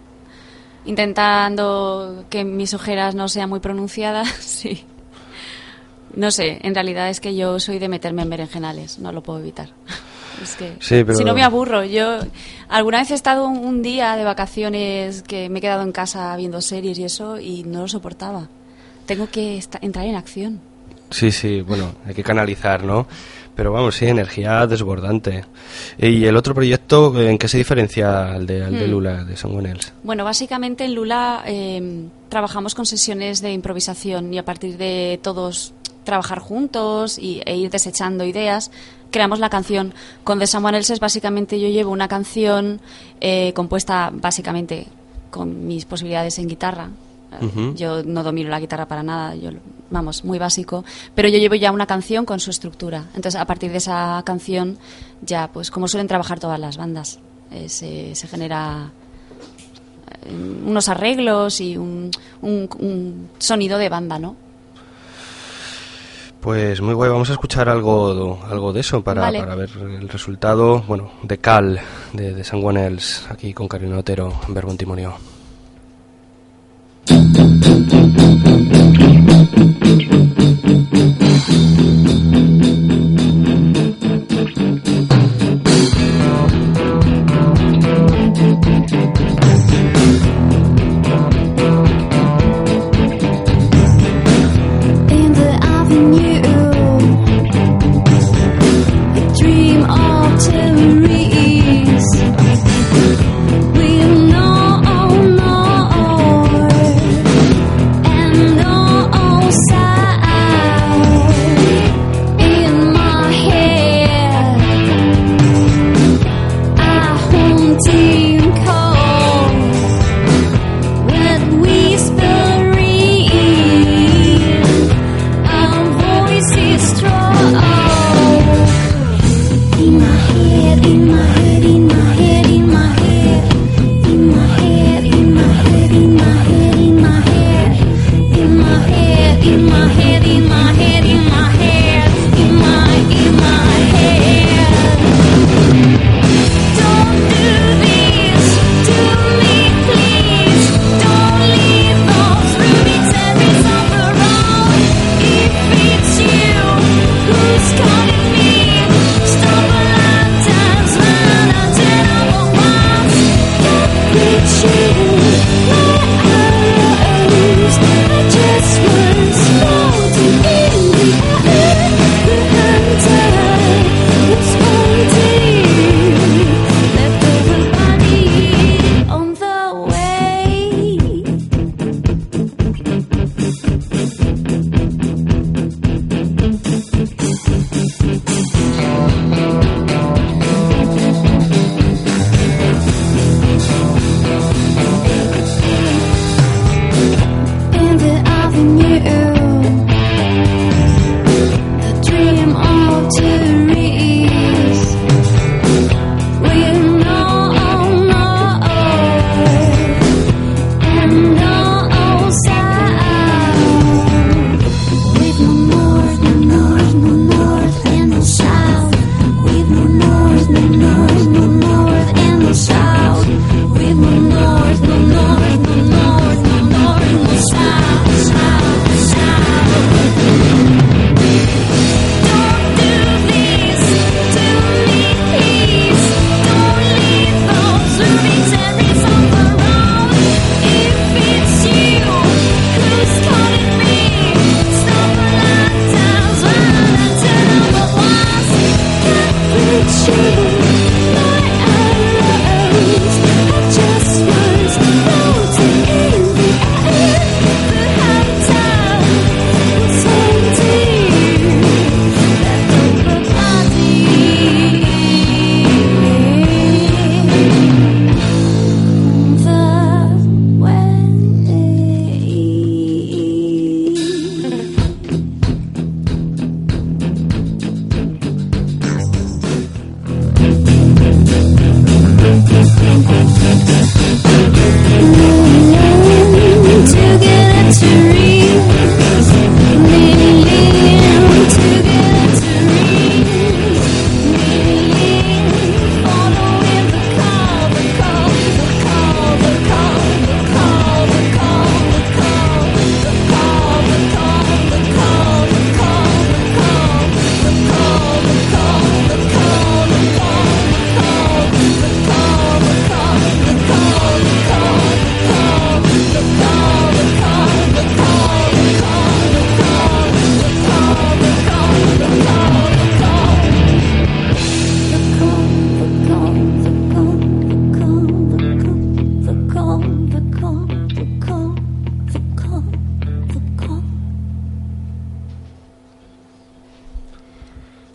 S2: intentando que mis ojeras no sean muy pronunciadas, sí. No sé, en realidad es que yo soy de meterme en berenjenales, no lo puedo evitar. Es que
S3: Sí, pero-
S2: si no me aburro, yo alguna vez he estado un, día de vacaciones que me he quedado en casa viendo series y eso y no lo soportaba. Tengo que entrar en acción.
S3: Sí, sí, bueno, hay que canalizar, ¿no? Pero vamos, sí, energía desbordante. ¿Y el otro proyecto, en qué se diferencia al de, al de
S2: Hmm.
S3: Lula, de Else?
S2: Bueno, básicamente en Lula eh, trabajamos con sesiones de improvisación y a partir de todos trabajar juntos y, e ir desechando ideas, creamos la canción. Con The Someone Else es básicamente yo llevo una canción eh, compuesta básicamente con mis posibilidades en guitarra. Eh. Yo no domino la guitarra para nada, yo, vamos, muy básico, pero yo llevo ya una canción con su estructura. Entonces, a partir de esa canción, ya, pues como suelen trabajar todas las bandas, eh, se, se genera unos arreglos y un, sonido de banda, ¿no?
S10: Pues muy guay, vamos a escuchar algo, algo de eso para, para ver el resultado, bueno, de Cal, de, de San Juanels, aquí con Carino Otero, en Verbo Timonio.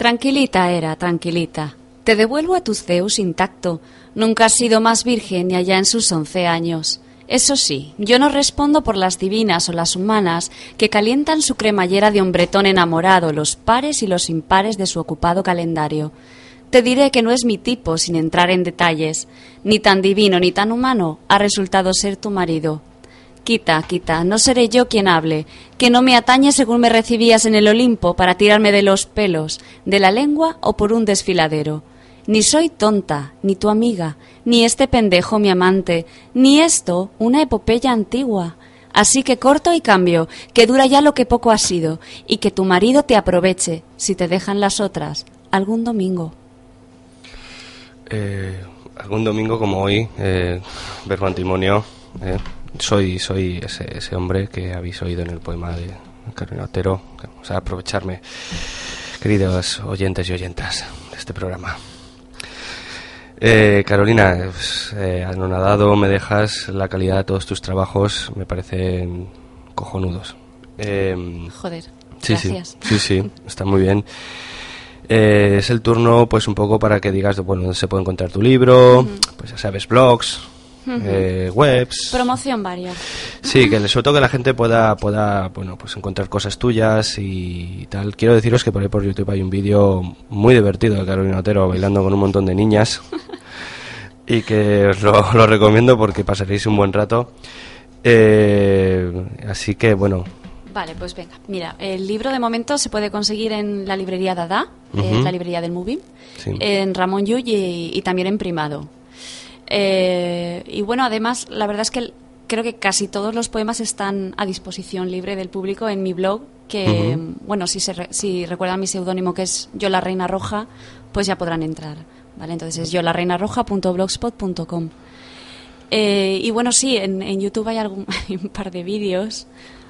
S2: Tranquilita era, tranquilita. Te devuelvo a tu Zeus intacto. Nunca has sido más virgen ni allá en sus once años. Eso sí, yo no respondo por las divinas o las humanas que calientan su cremallera de hombretón enamorado, los pares y los impares de su ocupado calendario. te diré que no es mi tipo, sin entrar en detalles. Ni tan divino ni tan humano ha resultado ser tu marido. Quita, quita, no seré yo quien hable, que no me atañe según me recibías en el Olimpo para tirarme de los pelos, de la lengua o por un desfiladero. Ni soy tonta, ni tu amiga, ni este pendejo mi amante, ni esto una epopeya antigua. Así que corto y cambio, que dura ya lo que poco ha sido, y que tu marido te aproveche, si te dejan las otras, algún domingo.
S3: Eh, algún domingo como hoy, eh, verbo antimonio, eh, soy, soy ese, ese hombre que habéis oído en el poema de Carolina Otero. Vamos a aprovecharme, queridos oyentes y oyentas de este programa. Eh, Carolina, pues, eh, anonadado me dejas la calidad de todos tus trabajos, me parecen cojonudos. Eh,
S2: Joder,
S3: sí,
S2: gracias.
S3: sí, sí, sí, está muy bien. Eh, es el turno, pues un poco para que digas, bueno, dónde se puede encontrar tu libro, pues ya sabes, blogs, eh, webs.
S2: Promoción varia.
S3: Sí, que sobre todo que la gente pueda, pueda, bueno, pues encontrar cosas tuyas y tal. Quiero deciros que por ahí por YouTube hay un vídeo muy divertido de Carolina Otero bailando con un montón de niñas y que os lo, lo recomiendo porque pasaréis un buen rato. Eh, así que, bueno,
S2: Vale, pues venga. Mira, el libro de momento se puede conseguir en la librería Dada, eh,
S3: Ujú.
S2: la librería del Movie,
S3: Sí.
S2: en Ramón Llull y, y también en Primado. Eh, y bueno, además, la verdad es que creo que casi todos los poemas están a disposición libre del público en mi blog, que, bueno, si, se re- si recuerdan mi seudónimo que es Yo la Reina Roja, pues ya podrán entrar. ¿vale? Entonces es yolareinarroja.blogspot.com. Eh, y bueno, sí, en, en YouTube hay, algún, hay un par de vídeos.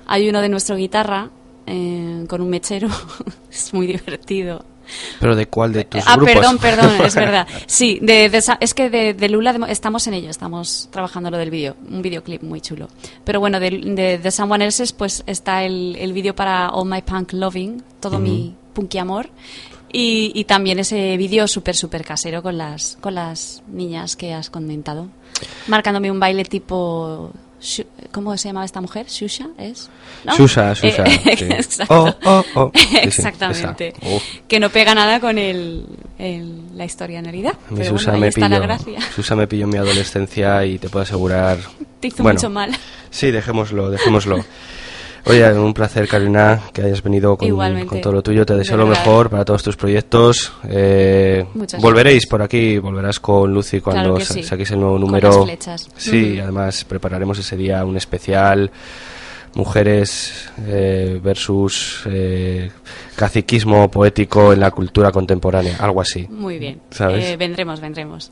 S2: Hay uno de nuestro guitarra eh, con un mechero. es muy divertido.
S3: Pero ¿de cuál de tus
S2: ah,
S3: grupos?
S2: perdón, perdón, es verdad. Sí, de, de es que de, de Lula de- estamos en ello, estamos trabajando lo del vídeo, un videoclip muy chulo. Pero bueno, de, de, Someone Else's pues está el, el vídeo para All My Punk Loving, todo mi punky amor. Y, y también ese vídeo súper, súper casero con las, con las niñas que has comentado. Marcándome un baile tipo... ¿Cómo se llamaba esta mujer? ¿Shusha? ¿Es? ¿No?
S3: Susa, Susa,
S2: Eh,
S3: sí.
S2: exacto.
S3: Oh, oh, oh. Sí, sí,
S2: Exactamente.
S3: Uf.
S2: Que no pega nada con el, el- la historia en realidad.
S3: A mí
S2: Pero
S3: Susa,
S2: bueno, ahí
S3: me
S2: está la
S3: pilló,
S2: gracia.
S3: Susa me pilló en mi adolescencia y te puedo asegurar...
S2: Te hizo
S3: Bueno,
S2: mucho mal.
S3: Sí, dejémoslo, dejémoslo. Oye, un placer, Karina, que hayas venido con, todo lo tuyo. Te
S2: De
S3: deseo lo mejor para todos tus proyectos. Eh, volveréis por aquí, volverás con Lucy cuando
S2: Claro
S3: sa-
S2: sí.
S3: saquéis el nuevo
S2: Con
S3: número.
S2: las.
S3: Sí, además prepararemos ese día un especial. Mujeres eh, versus eh, caciquismo poético en la cultura contemporánea, algo así.
S2: Muy bien.
S3: ¿Sabes?
S2: Eh, vendremos, vendremos.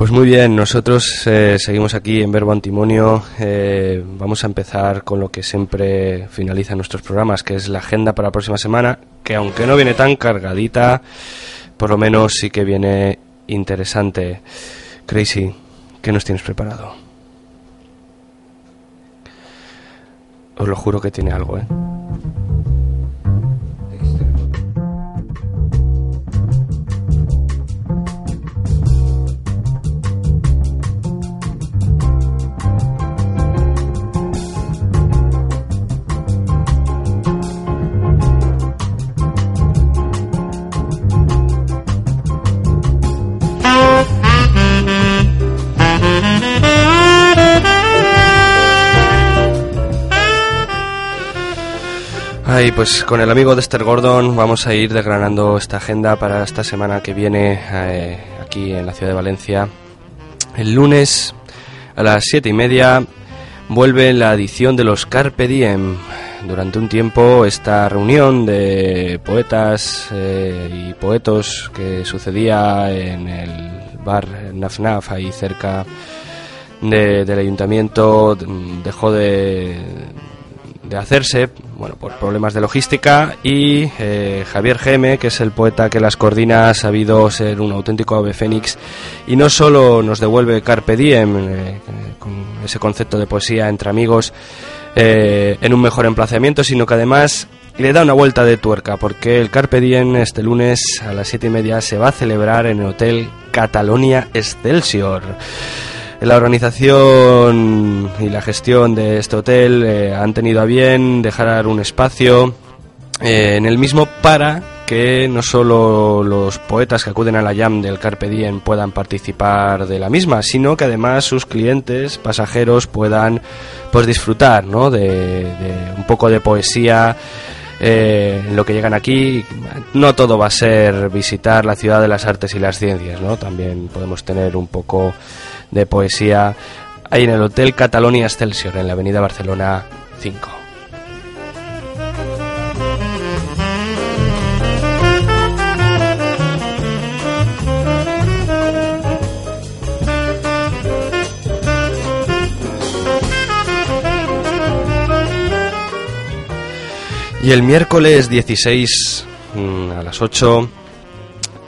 S3: Pues muy bien, nosotros eh, seguimos aquí en Verbo Antimonio. Eh, vamos a empezar con lo que siempre finaliza nuestros programas, que es la agenda para la próxima semana, que aunque no viene tan cargadita, por lo menos sí que viene interesante. Crazy, ¿qué nos tienes preparado? Os lo juro que tiene algo, ¿eh? Pues con el amigo Dexter Gordon vamos a ir desgranando esta agenda para esta semana que viene eh, aquí en la ciudad de Valencia. El lunes a las siete y media vuelve la edición de los Carpe Diem. Durante un tiempo esta reunión de poetas eh, y poetos que sucedía en el bar Naf Naf ahí cerca de- del ayuntamiento dejó de, de hacerse, bueno, por problemas de logística y eh, Javier Geme, que es el poeta que las coordina, ha sabido ser un auténtico ave fénix y no solo nos devuelve Carpe Diem, eh, con ese concepto de poesía entre amigos, eh, en un mejor emplazamiento, sino que además le da una vuelta de tuerca, porque el Carpe Diem este lunes a las siete y media se va a celebrar en el Hotel Catalonia Excelsior. La organización y la gestión de este hotel eh, han tenido a bien dejar un espacio eh, en el mismo para que no solo los poetas que acuden a la jam del Carpe Diem puedan participar de la misma, sino que además sus clientes, pasajeros, puedan pues disfrutar ¿no? de, un poco de poesía eh, en lo que llegan aquí. No todo va a ser visitar la ciudad de las artes y las ciencias, ¿no? También podemos tener un poco de poesía ahí en el Hotel Catalonia Excelsior, en la Avenida Barcelona 5. Y el miércoles 16 mm, a las 8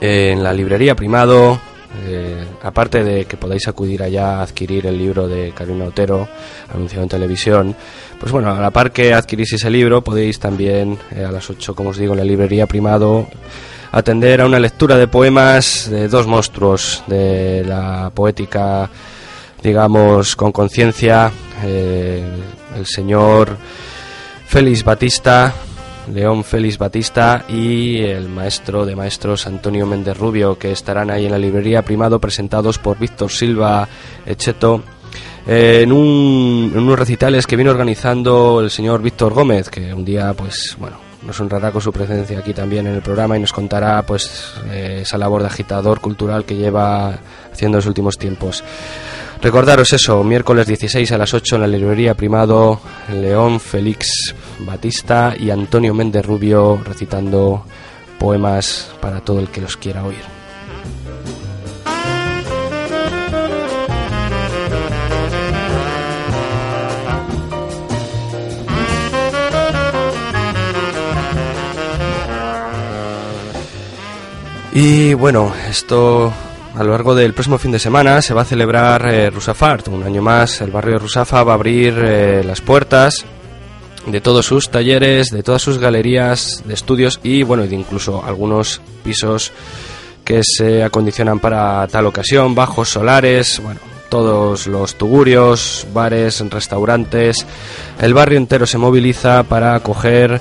S3: en la librería Primado, eh, aparte de que podáis acudir allá a adquirir el libro de Carolina Otero, anunciado en televisión, pues bueno, a la par que adquirís ese libro, podéis también eh, a las 8, como os digo, en la librería Primado, atender a una lectura de poemas de dos monstruos de la poética, digamos, con conciencia, eh, el señor Félix Batista, León Félix Batista y el maestro de maestros Antonio Méndez Rubio, que estarán ahí en la librería Primado, presentados por Víctor Silva Echeto. Eh, en, en unos recitales que viene organizando el señor Víctor Gómez, que un día, pues, bueno, nos honrará con su presencia aquí también en el programa y nos contará, pues, eh, esa labor de agitador cultural que lleva haciendo en los últimos tiempos. Recordaros eso, miércoles 16 a las 8 en la librería Primado, León Félix Batista y Antonio Méndez Rubio recitando poemas para todo el que los quiera oír. Y bueno, esto a lo largo del próximo fin de semana se va a celebrar eh. Un año más el barrio de Rusafa va a abrir eh, las puertas de todos sus talleres, de todas sus galerías de estudios y bueno, de incluso algunos pisos que se acondicionan para tal ocasión, bajos solares, bueno, todos los tugurios, bares, restaurantes, el barrio entero se moviliza para acoger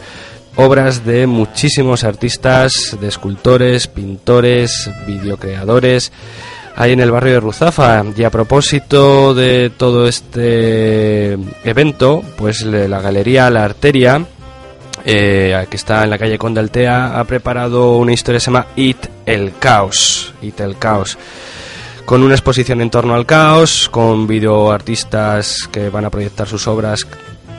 S3: obras de muchísimos artistas, de escultores, pintores, videocreadores, ahí en el barrio de Ruzafa. Y a propósito de todo este evento, pues la Galería La Arteria, eh, que está en la calle Condaltea, ha preparado una historia que se llama It el Caos. It el Caos. Con una exposición en torno al caos, con videoartistas que van a proyectar sus obras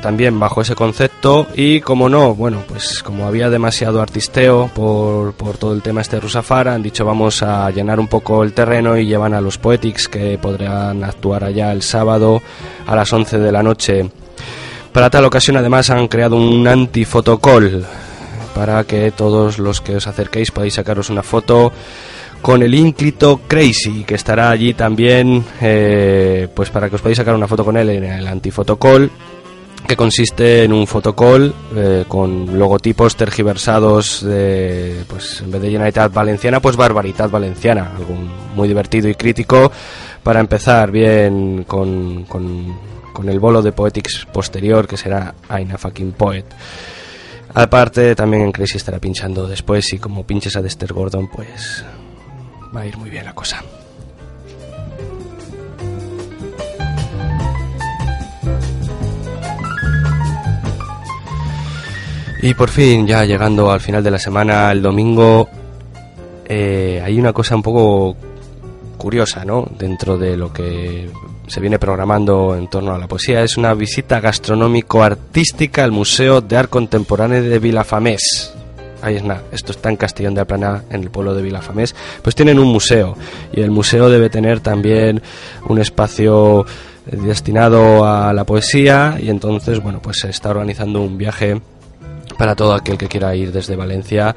S3: también bajo ese concepto y como no, bueno, pues como había demasiado artisteo por, por todo el tema este Rusafara, han dicho vamos a llenar un poco el terreno y llevan a los Poetics que podrán actuar allá el sábado a las 11 de la noche. Para tal ocasión además han creado un antifotocall para que todos los que os acerquéis podáis sacaros una foto con el ínclito Crazy, que estará allí también, eh, pues para que os podáis sacar una foto con él en el antifotocall que consiste en un fotocall eh, con logotipos tergiversados de, pues en vez de Generalitat Valenciana, pues Barbaridad Valenciana, algo muy divertido y crítico para empezar bien con, con, el bolo de Poetics posterior que será Aina Fucking Poet. Aparte también en Crazy estará pinchando después y como pinches a Dexter Gordon pues va a ir muy bien la cosa. Y por fin, ya llegando al final de la semana, el domingo, eh, hay una cosa un poco curiosa, ¿no? Dentro de lo que se viene programando en torno a la poesía, es una visita gastronómico-artística al Museo de Arte Contemporáneo de Vilafamés. Ahí es nada, esto está en Castellón de Aplana, en el pueblo de Vilafamés. Pues tienen un museo y el museo debe tener también un espacio destinado a la poesía y entonces, bueno, pues se está organizando un viaje para todo aquel que quiera ir desde Valencia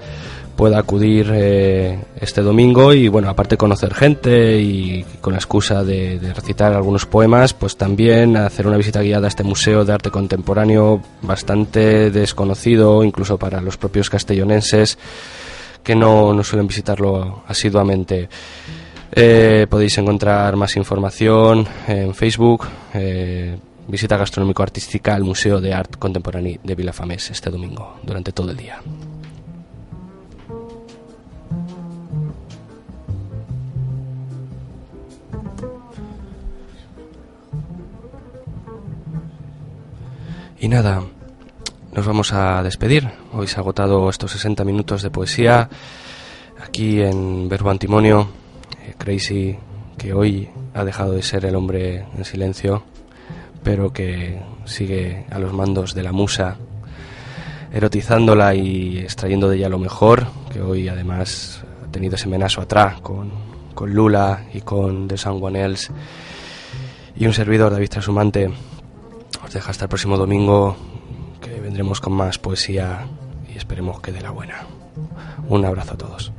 S3: pueda acudir eh, este domingo y bueno aparte conocer gente y con la excusa de, recitar algunos poemas pues también hacer una visita guiada a este museo de arte contemporáneo bastante desconocido incluso para los propios castellonenses que no, no suelen visitarlo asiduamente. Eh, podéis encontrar más información en Facebook eh, visita gastronómico-artística al Museo de Art Contemporáneo de Vilafamés este domingo, durante todo el día. Y nada, nos vamos a despedir. Hoy se ha agotado estos 60 minutos de poesía aquí en Verbo Antimonio. Eh, Crazy, que hoy ha dejado de ser el hombre en silencio pero que sigue a los mandos de la musa, erotizándola y extrayendo de ella lo mejor, que hoy además ha tenido ese menazo atrás con, con Lula y con The Someone Else. Y un servidor, David Trasumante, os deja hasta el próximo domingo, que vendremos con más poesía y esperemos que de la buena. Un abrazo a todos.